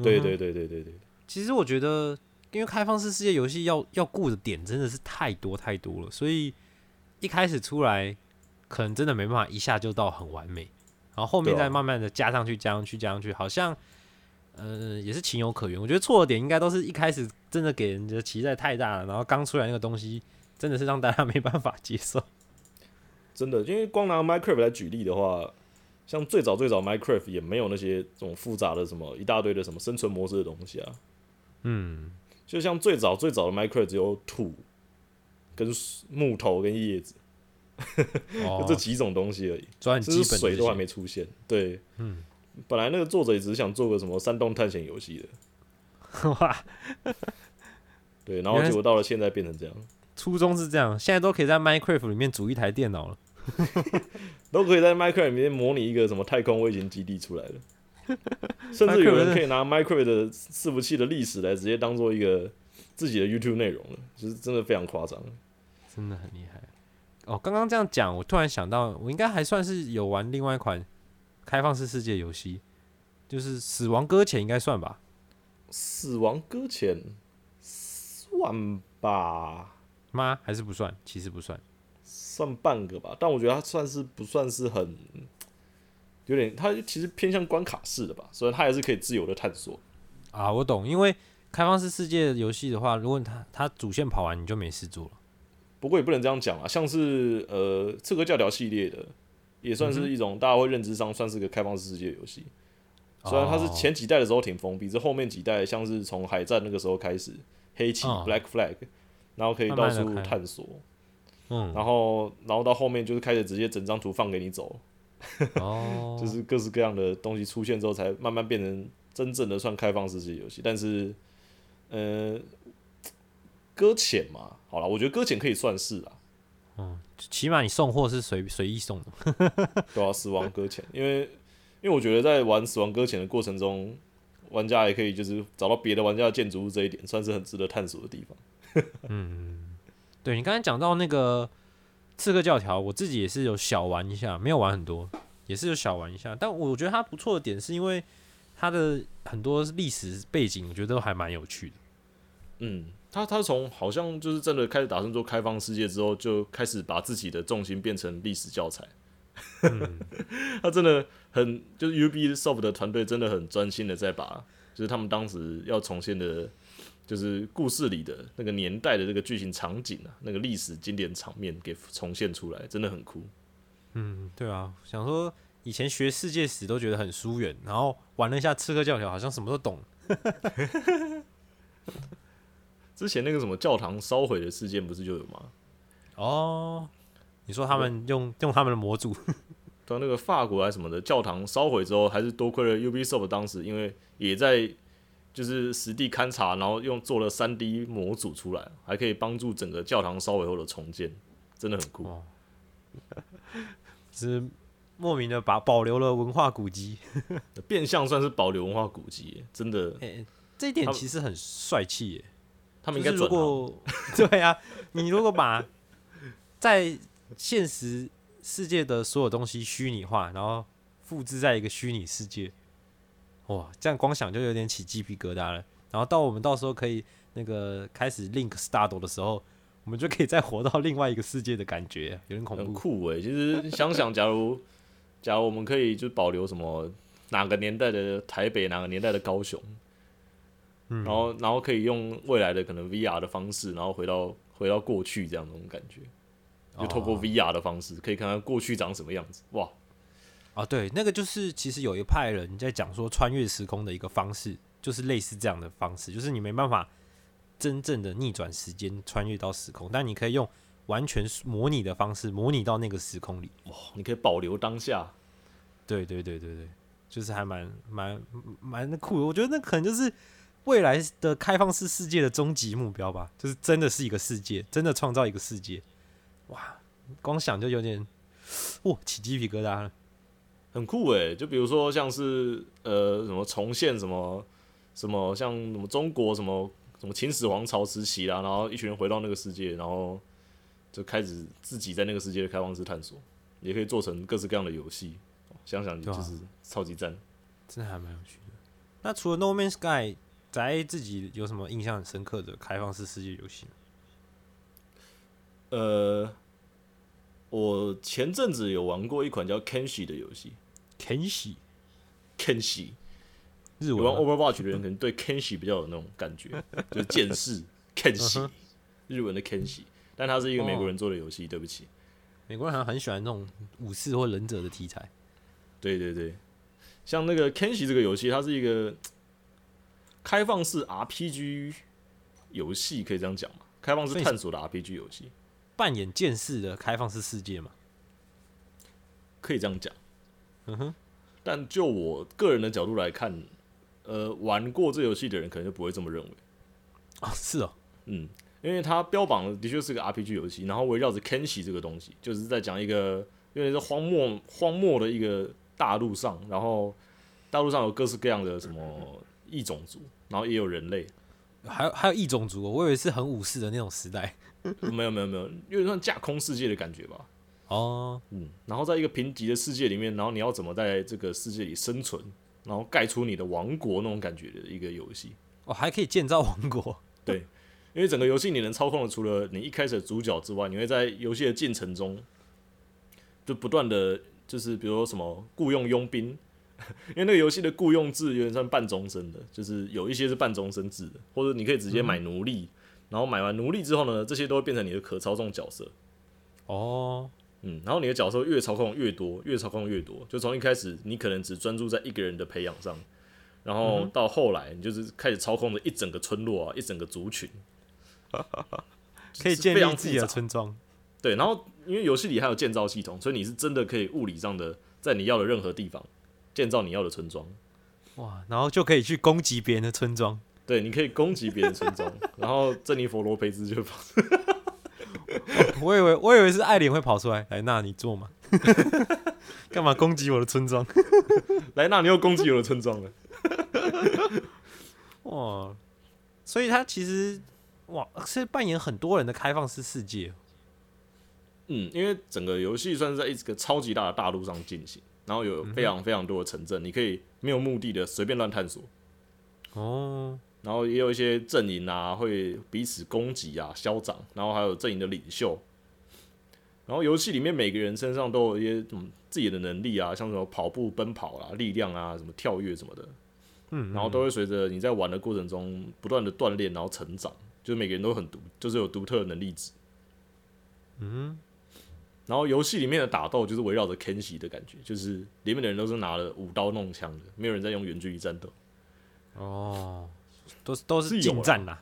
对对对对对对，其实我觉得，因为开放式世界游戏要要顾的点真的是太多太多了，所以一开始出来可能真的没办法一下就到很完美，然后后面再慢慢的加上去、加上去、加上去，好像呃也是情有可原。我觉得错的点应该都是一开始真的给人的期待太大了，然后刚出来那个东西真的是让大家没办法接受。真的，因为光拿 Minecraft 来举例的话，像最早最早 Minecraft 也没有那些这种复杂的什么一大堆的什么生存模式的东西啊，嗯，就像最早最早的 Minecraft 只有土、跟木头跟叶子，就哦这，几种东西而已。抓很甚基本的这至水都还没出现。对，嗯，本来那个作者也只是想做个什么山洞探险游戏的，哇，对，然后结果到了现在变成这样，初衷是这样，现在都可以在 Minecraft 里面组一台电脑了。都可以在 Minecraft 里面模拟一个什么太空卫星基地出来了，甚至有人可以拿 Minecraft 的伺服器的历史来直接当做一个自己的 YouTube 内容了，就是真的非常夸张。真的很厉害。哦，刚刚这样讲，我突然想到，我应该还算是有玩另外一款开放式世界游戏，就是《死亡搁浅》，应该算吧？死亡搁浅算吧，吗？还是不算？其实不算。算半个吧，但我觉得它算是不算是很有点，它其实偏向关卡式的吧，所以它还是可以自由的探索。啊，我懂，因为开放式世界游戏的话，如果它它主线跑完，你就没事做了。不过也不能这样讲啊，像是呃刺客教条系列的，也算嗯是一种大家会认知上算是个开放式世界游戏。虽然它是哦前几代的时候挺封闭，这后面几代像是从海战那个时候开始，黑旗、嗯 Black Flag，然后可以到处探索，嗯，然后然后到后面就是开始直接整张图放给你走，哦，就是各式各样的东西出现之后，才慢慢变成真正的算开放世界游戏。但是，呃，搁浅嘛，好了，我觉得搁浅可以算是啊，起码你送货是随随意送的。对啊，死亡搁浅，因为因为我觉得在玩死亡搁浅的过程中，玩家也可以就是找到别的玩家的建筑物这一点，算是很值得探索的地方。对你刚才讲到那个刺客教条，我自己也是有小玩一下，没有玩很多，也是有小玩一下。但我觉得它不错的点是因为它的很多历史背景，我觉得都还蛮有趣的。嗯，他他从好像就是真的开始打算做开放世界之后，就开始把自己的重心变成历史教材。他真的很就是 Ubisoft 的团队真的很专心的在把就是他们当时要重现的，就是故事里的那个年代的这个剧情场景啊，那个历史经典场面给重现出来，真的很酷。嗯，对啊，想说以前学世界史都觉得很疏远，然后玩了一下刺客教条，好像什么都懂。之前那个什么教堂烧毁的事件不是就有吗？哦，你说他们用用他们的模组，对啊，那个法国还是什么的教堂烧毁之后，还是多亏了 Ubisoft 当时，因为也在就是实地勘察，然后用做了三 D 模组出来，还可以帮助整个教堂稍微后的重建，真的很酷。哦 是莫名的把保留了文化古迹。变相算是保留文化古迹，真的，哎、这一点其实很帅气耶。他们应该如该转行。果 对啊，你如果把在现实世界的所有东西虚拟化，然后复制在一个虚拟世界，哇，这样光想就有点起鸡皮疙瘩了。然后到我们到时候可以那个开始 Link Start 的时候，我们就可以再活到另外一个世界的感觉，有点恐怖很怖。酷诶。其实想想，假如假如我们可以就保留什么哪个年代的台北，哪个年代的高雄，嗯然后然后可以用未来的可能 VR 的方式，然后回到回到过去这样那种感觉，就透过哦 VR 的方式可以看看过去长什么样子。哇，啊，对，那个就是其实有一派人在讲说穿越时空的一个方式，就是类似这样的方式，就是你没办法真正的逆转时间穿越到时空，但你可以用完全模拟的方式模拟到那个时空里。你可以保留当下，对对对对对，就是还蛮蛮蛮酷的。我觉得那可能就是未来的开放式世界的终极目标吧，就是真的是一个世界，真的创造一个世界。哇，光想就有点哇起鸡皮疙瘩了。很酷诶。就比如说像是呃什么重现什么什么像什么中国什么什么秦始皇朝时期啦，然后一群人回到那个世界，然后就开始自己在那个世界的开放式探索，也可以做成各式各样的游戏。想想就是超级赞。真的还蛮有趣的。那除了 No Man's Sky，宅自己有什么印象很深刻的开放式世界游戏？呃，我前阵子有玩过一款叫 Kenshi 的游戏。Kenshi，Kenshi。日有玩 Overwatch 的人可能对 Kenshi 比较有那种感觉，就是剑士。Kenshi，、嗯日文的 Kenshi，但它是一个美国人做的游戏，对不起。美国人好像很喜欢那种武士或忍者的题材。对对对，像那个 Kenshi 这个游戏，它是一个开放式 RPG 游戏，可以这样讲吗？开放式探索的 RPG 游戏，扮演剑士的开放式世界嘛？可以这样讲。嗯哼，但就我个人的角度来看，呃，玩过这游戏的人可能就不会这么认为。哦，是哦，嗯，因为它标榜的的确是个 RPG 游戏，然后围绕着 Kenshi 这个东西，就是在讲一个因为是荒漠荒漠的一个大陆上，然后大陆上有各式各样的什么异种族，然后也有人类，还有还有异种族、哦，我以为是很武士的那种时代。没有没有没有，有点像架空世界的感觉吧。哦，嗯，然后在一个贫瘠的世界里面，然后你要怎么在这个世界里生存，然后盖出你的王国那种感觉的一个游戏。哦，还可以建造王国。对因为整个游戏你能操控的，除了你一开始的主角之外，你会在游戏的进程中，就不断的就是比如说什么雇佣佣兵，因为那个游戏的雇佣制有点像半终身的，就是有一些是半终身制的，或者你可以直接买奴隶，然后买完奴隶之后呢，这些都会变成你的可操纵角色。哦，嗯，然后你的角色越操控越多，越操控越多，就从一开始你可能只专注在一个人的培养上，然后到后来你就是开始操控着一整个村落啊，一整个族群，可以建立自己的村庄。对，然后因为游戏里还有建造系统，所以你是真的可以物理上的在你要的任何地方建造你要的村庄。哇，然后就可以去攻击别人的村庄。对，你可以攻击别人村庄，然后珍妮佛罗培兹就跑。我以为我以为是爱莲会跑出来，来，那你做嘛？干嘛攻击我的村庄？来，那你又攻击我的村庄了。哇，所以他其实哇是扮演很多人的开放式世界。嗯，因为整个游戏算是在一个超级大的大陆上进行，然后有非常非常多的城镇，你可以没有目的的随便乱探索。哦，然后也有一些阵营啊，会彼此攻击啊、消长，然后还有阵营的领袖。然后游戏里面每个人身上都有一些什么自己的能力啊，像什么跑步、奔跑啦、力量啊、什么跳跃什么的。嗯，然后都会随着你在玩的过程中不断的锻炼，然后成长。就是每个人都很独，就是有独特的能力值。嗯，然后游戏里面的打斗就是围绕着 Kenshi 的感觉，就是里面的人都是拿了舞刀弄枪的，没有人在用远距离战斗。哦，都是都是近战啦。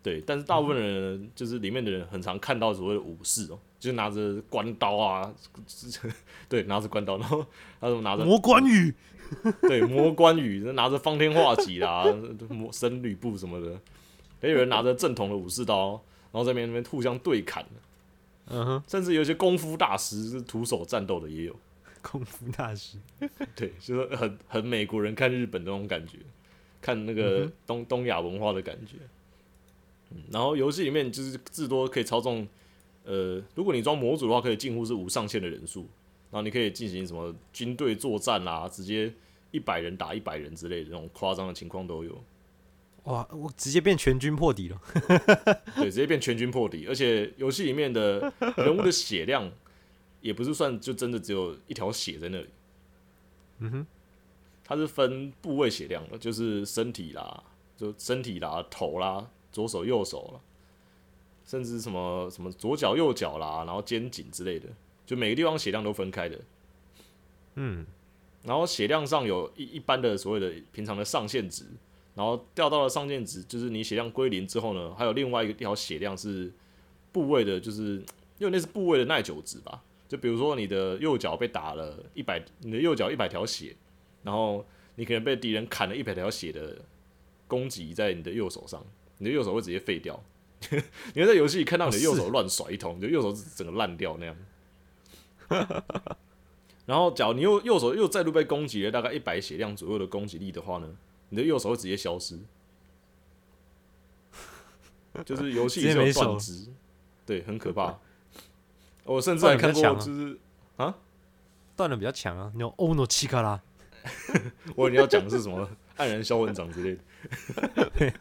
对，但是大部分人呢就是里面的人很常看到所谓的武士哦，就是拿着关刀啊，对，拿着关刀，然后他什么拿着魔关羽，对魔关羽，拿着方天画戟啦，魔神吕布什么的，也有人拿着正统的武士刀，然后在那边那边互相对砍，嗯哼，甚至有些功夫大师是徒手战斗的也有。功夫大师。对，就是很很美国人看日本那种感觉，看那个东、东亚文化的感觉。嗯，然后游戏里面就是至多可以操纵，呃，如果你装模组的话，可以近乎是无上限的人数，然后你可以进行什么军队作战啦、直接一百人打一百人之类的那种夸张的情况都有。哇，我直接变全军破敌了。对，直接变全军破敌，而且游戏里面的人物的血量也不是算就真的只有一条血在那里，嗯哼，它是分部位血量的，就是身体啦，就身体啦、头啦、左手、右手啦，甚至什么什么左脚、右脚啦，然后肩颈之类的，就每个地方血量都分开的。嗯，然后血量上有一一般的所谓的平常的上限值，然后掉到了上限值，就是你血量归零之后呢，还有另外一条血量是部位的，就是因为那是部位的耐久值吧。就比如说你的右脚被打了一百，你的右脚一百条血，然后你可能被敌人砍了一百条血的攻击在你的右手上，你的右手会直接废掉。你会在游戏里看到你的右手乱甩一通，你的右手整个烂掉那样。然后，假如你右右手又再度被攻击了大概一百血量左右的攻击力的话呢，你的右手会直接消失，就是游戏 里是有断肢，对，很可怕。我甚至还看过，就是啊断的比较强啊，那种欧诺奇卡拉。我你要讲的是什么黯然销魂掌之类的。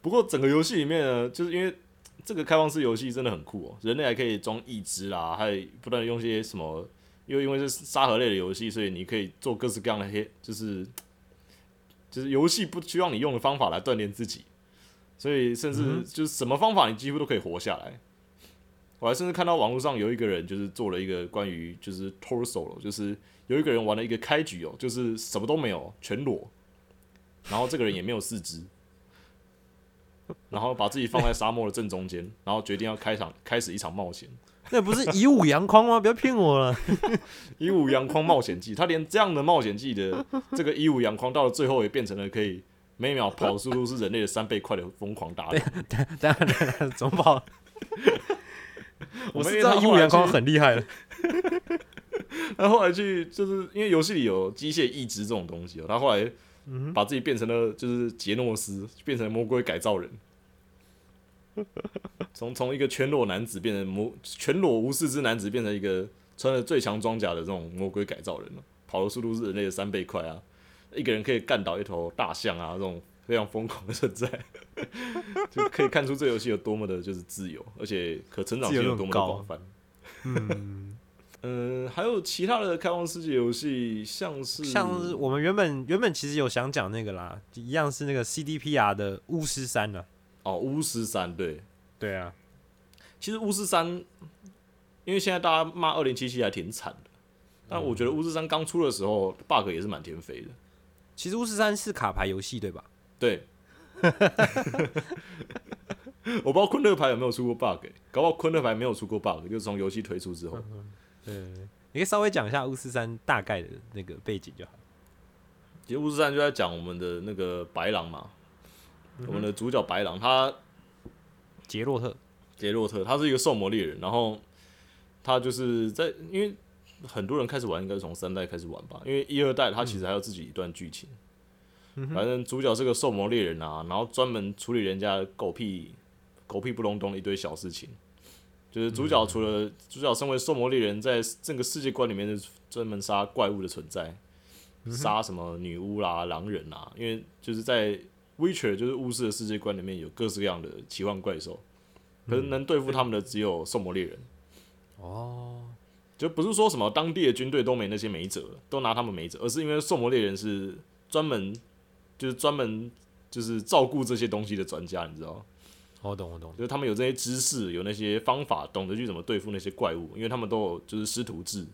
不过整个游戏里面呢，就是因为这个开放式游戏真的很酷哦，人类还可以装义肢啦，还有不断的用些什么，因为因为是沙盒类的游戏，所以你可以做各式各样的黑，就是就是游戏不需要你用的方法来锻炼自己，所以甚至就是什么方法你几乎都可以活下来。我还甚至看到网络上有一个人就是做了一个关于就是 torso，就是有一个人玩了一个开局哦，就是什么都没有，全裸，然后这个人也没有四肢，然后把自己放在沙漠的正中间，然后决定要开场开始一场冒险，那不是以武扬匡吗？不要骗我了。一五阳光冒险记，他连这样的冒险记的这个一五阳光到了最后也变成了可以每秒跑速度是人类的三倍快的疯狂打人。等等一下，怎么跑？我们是知道以武扬匡很厉害了。他后来去就是因为游戏里有机械意志这种东西哦，他后来把自己变成了就是杰诺斯，变成魔鬼改造人，从从一个全裸男子变成魔全裸无四肢男子，变成一个穿着最强装甲的这种魔鬼改造人了，跑的速度是人类的三倍快啊！一个人可以干倒一头大象啊，这种非常疯狂的存在，就可以看出这游戏有多么的就是自由，而且可成长性有多么的广泛。嗯，嗯，还有其他的开放世界游戏，像是像是我们原本原本其实有想讲那个啦，一样是那个 CDPR 的巫师三了。哦巫师三，对，对啊，其实巫师三，因为现在大家骂二零七七还挺惨的，但我觉得巫师三刚出的时候 bug 也是满天飞的，其实巫师三是卡牌游戏对吧？对。我不知道昆特牌有没有出过 bug，、欸、搞不好昆特牌没有出过 bug，就是从游戏推出之后。对，你可以稍微讲一下巫师三大概的那个背景就好。其实巫师三就在讲我们的那个白狼嘛，我们的主角白狼，他杰洛特，杰洛特，他是一个兽魔猎人，然后他就是在因为很多人开始玩，应该是从三代开始玩吧，因为一二代他其实还有自己一段剧情。反正主角是个兽魔猎人啊，然后专门处理人家狗屁狗屁不隆咚的一堆小事情。就是主角除了主角身为兽魔猎人，在这个世界观里面是专门杀怪物的存在，杀什么女巫啦、狼人啊，因为就是在 Witcher 就是巫师的世界观里面有各式各样的奇幻怪兽，可是能对付他们的只有兽魔猎人。哦，就不是说什么当地的军队都没那些没辙，都拿他们没辙，而是因为兽魔猎人是专门就是专门就是照顾这些东西的专家，你知道吗？我懂我懂，就是他们有这些知识，有那些方法，懂得去怎么对付那些怪物，因为他们都有就是师徒制。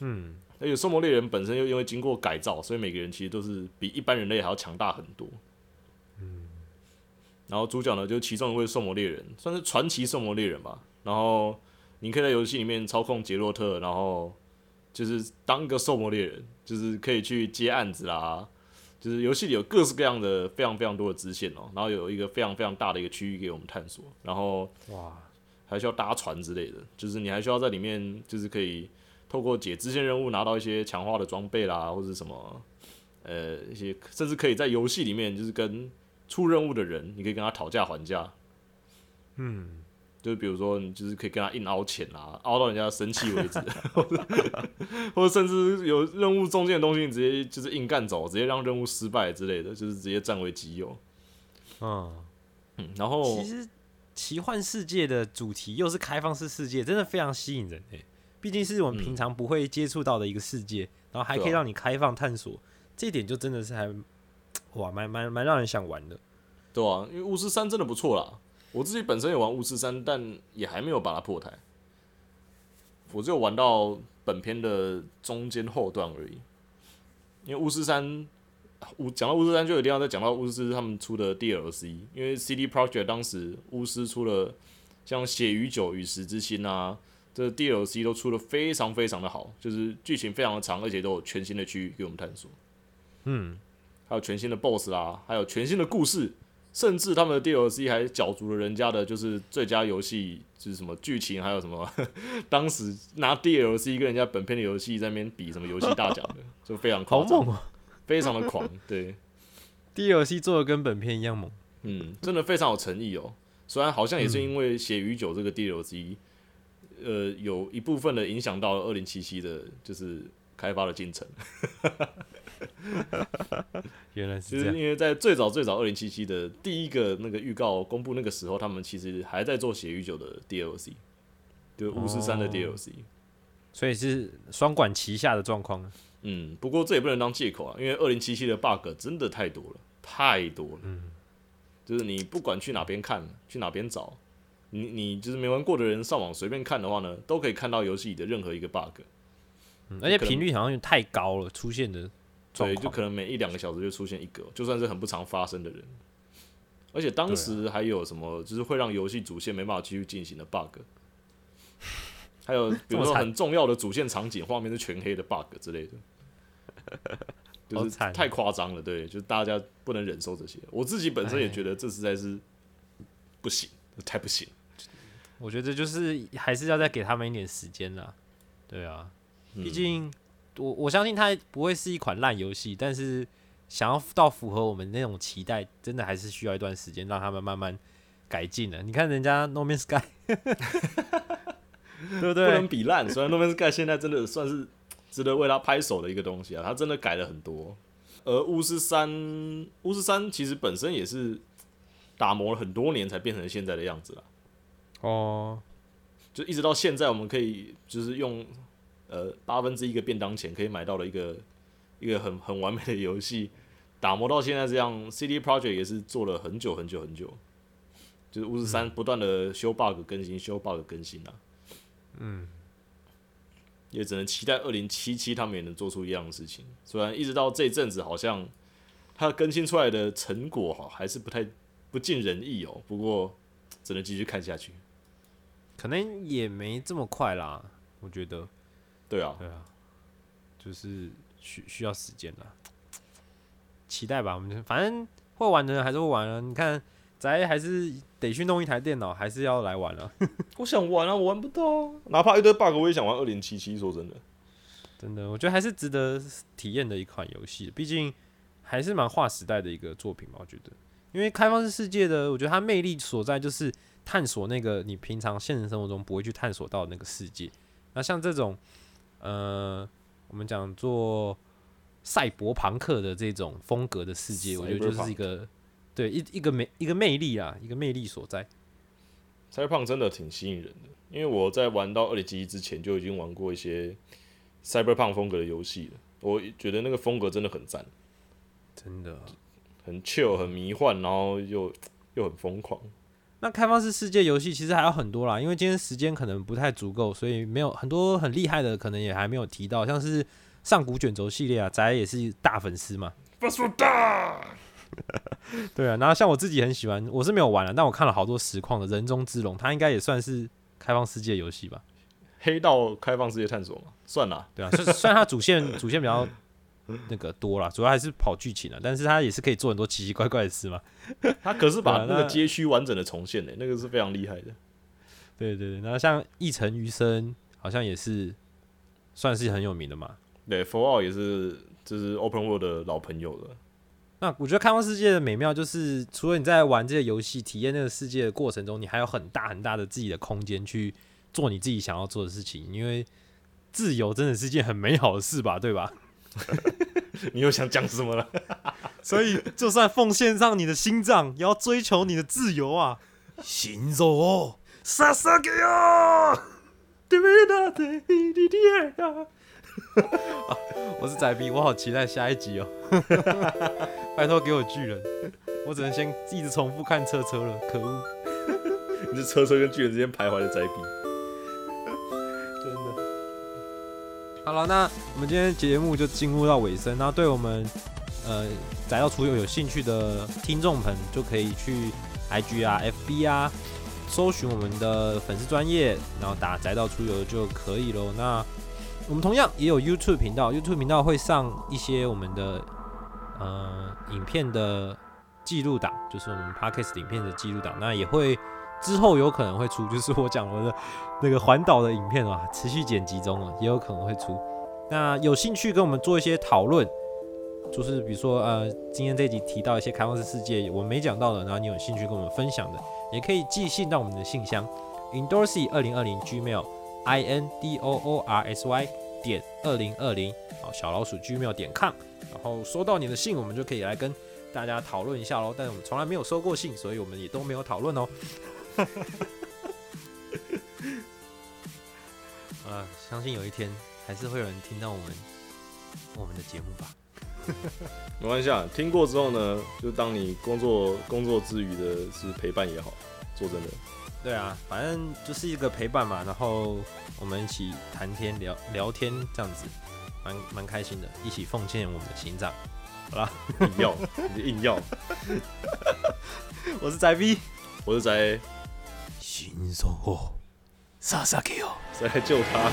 嗯，而且兽魔猎人本身又因为经过改造，所以每个人其实都是比一般人类还要强大很多。嗯，然后主角呢，就其中一位兽魔猎人，算是传奇兽魔猎人吧。然后你可以在游戏里面操控杰洛特，然后就是当一个兽魔猎人，就是可以去接案子啦。就是游戏里有各式各样的非常非常多的支线哦，然后有一个非常非常大的一个区域给我们探索，然后哇，还需要搭船之类的，就是你还需要在里面，就是可以透过解支线任务拿到一些强化的装备啦，或者什么，呃，一些甚至可以在游戏里面就是跟出任务的人，你可以跟他讨价还价，嗯，就是比如说你就是可以跟他硬凹钱啊，凹到人家生气为止，或者甚至有任务中间的东西，你直接就是硬干走，直接让任务失败之类的，就是直接占为己有。嗯，嗯，然后其实奇幻世界的主题又是开放式世界，真的非常吸引人诶。毕竟是我们平常不会接触到的一个世界，然后还可以让你开放探索，这一点就真的是还哇，蛮蛮蛮让人想玩的。对啊，因为巫师三真的不错啦。我自己本身也玩巫师三，但也还没有把它破台。我只有玩到本片的中间后段而已。因为巫师三，巫讲到巫师三就一定要再讲到巫师他们出的 DLC，因为 CD Project 当时巫师出了像《血与酒》《与时之心》啊，这 DLC 都出的非常非常的好，就是剧情非常的长，而且都有全新的区域给我们探索。嗯，还有全新的 BOSS 啦，还有全新的故事，甚至他们的 DLC 还角逐了人家的就是最佳游戏，就是什么剧情，还有什么 当时拿 DLC 跟人家本片的游戏在那边比什么游戏大奖的，就非常好夸张，猛啊非常的狂，对！DLC 做的跟本片一样猛。嗯，真的非常有诚意哦。虽然好像也是因为《血与酒》这个 DLC，、呃，有一部分的影响到了二零七七的，就是开发的进程。原来是这样。因为在最早最早二零七七的第一个那个预告公布那个时候，他们其实还在做《血与酒》的 DLC，就是巫师三的哦 DLC。所以是双管齐下的状况。嗯，不过这也不能当借口啊，因为二零七七的 bug 真的太多了，太多了。嗯，就是你不管去哪边看，去哪边找，你你就是没玩过的人上网随便看的话呢，都可以看到游戏里的任何一个 bug。嗯而且频率好像太高了，出现的状对，就可能每一两个小时就出现一个，就算是很不常发生的人。而且当时还有什么，就是会让游戏主线没办法继续进行的 bug，还有 比如说很重要的主线场景画面是全黑的 bug 之类的，就是太夸张了。对，就是大家不能忍受这些。我自己本身也哎觉得这实在是不行，太不行。我觉得就是还是要再给他们一点时间啦。对啊，嗯毕竟我我相信它不会是一款烂游戏，但是想要到符合我们那种期待，真的还是需要一段时间让他们慢慢改进的。你看人家 No Man's Sky，对不不能对？比烂。虽然《诺曼斯盖》现在真的算是值得为他拍手的一个东西啊，他真的改了很多。而巫师三，巫师三其实本身也是打磨了很多年才变成现在的样子啦。哦，就一直到现在，我们可以就是用呃八分之一个便当钱可以买到的一个一个很很完美的游戏，打磨到现在这样，CD Project 也是做了很久很久很久。就是巫师三不断的修 bug 更新，修 bug 更新啊。嗯，也只能期待二零七七他们也能做出一样的事情。虽然一直到这阵子，好像它更新出来的成果哈还是不太不尽人意哦。不过只能继续看下去。可能也没这么快啦，我觉得，对啊，对啊，就是需需要时间的，期待吧。我们就反正会玩的人还是会玩啊。你看，咱还是得去弄一台电脑，还是要来玩啊。我想玩啊，我玩不到啊，哪怕一堆 bug，我也想玩二零七七。说真的，真的，我觉得还是值得体验的一款游戏，毕竟还是蛮划时代的一个作品吧。我觉得，因为开放式世界的，我觉得它魅力所在就是探索那个你平常现实生活中不会去探索到的那个世界。那像这种，呃，我们讲做赛博朋克的这种风格的世界，我觉得就是一个对一一个魅一个魅力啊，一个魅力所在。赛胖真的挺吸引人的，因为我在玩到二零七一之前就已经玩过一些 Cyberpunk 风格的游戏了，我觉得那个风格真的很赞，真的很 chill，很迷幻，然后又又很疯狂。那开放式世界游戏其实还有很多啦，因为今天时间可能不太足够，所以没有很多很厉害的，可能也还没有提到，像是上古卷轴系列啊，宅也是大粉丝嘛。对啊，然后像我自己很喜欢，我是没有玩了，但我看了好多实况的人中之龙，它应该也算是开放世界游戏吧？黑道开放世界探索嘛，算了。对啊，虽虽然它主线主线比较那个多啦，主要还是跑剧情的，但是他也是可以做很多奇奇怪怪的事嘛。他可是把那那个街区完整的重现呢、那个是非常厉害的。对对对，然后像一城余生好像也是算是很有名的嘛。对 f o r 也是就是 Open World 的老朋友了。那我觉得开放世界的美妙就是，除了你在玩这些游戏、体验那个世界的过程中，你还有很大很大的自己的空间去做你自己想要做的事情。因为自由真的是件很美好的事吧，对吧？你又想讲什么了？所以，就算奉献上你的心脏，也要追求你的自由啊！行走哦，撒撒给哦！我是仔逼，我好期待下一集哦！拜托给我巨人，我只能先一直重复看车车了，可恶！你是车车跟巨人之间徘徊的宅比。好了，那我们今天节目就进入到尾声。那对我们呃宅到出游有兴趣的听众朋友就可以去 IG 啊、FB 啊，搜寻我们的粉丝专业，然后打宅到出游就可以喽。那我们同样也有 YouTube 频道，YouTube 频道会上一些我们的呃影片的记录档，就是我们 Podcast 影片的记录档。那也会之后有可能会出，就是我讲我的那个环岛的影片啊，持续剪辑中啊，也有可能会出。那有兴趣跟我们做一些讨论，就是比如说呃，今天这集提到一些开放式世界我没讲到的，然后你有兴趣跟我们分享的，也可以寄信到我们的信箱 endorsy 二零二零 gmail i n d o o r s y 点二零二零好小老鼠 gmail 点 com，然后收到你的信，我们就可以来跟大家讨论一下喽。但是我们从来没有收过信，所以我们也都没有讨论哦。啊，相信有一天还是会有人听到我们我们的节目吧。没关系啊，听过之后呢，就当你工作工作之余的是陪伴也好。说真的，对啊，反正就是一个陪伴嘛，然后我们一起谈天聊聊天这样子，蛮蛮开心的，一起奉献我们的心脏。好啦硬要，你硬要。我是宅 V，我是宅，心酸哦，杀杀气哟，谁来救他？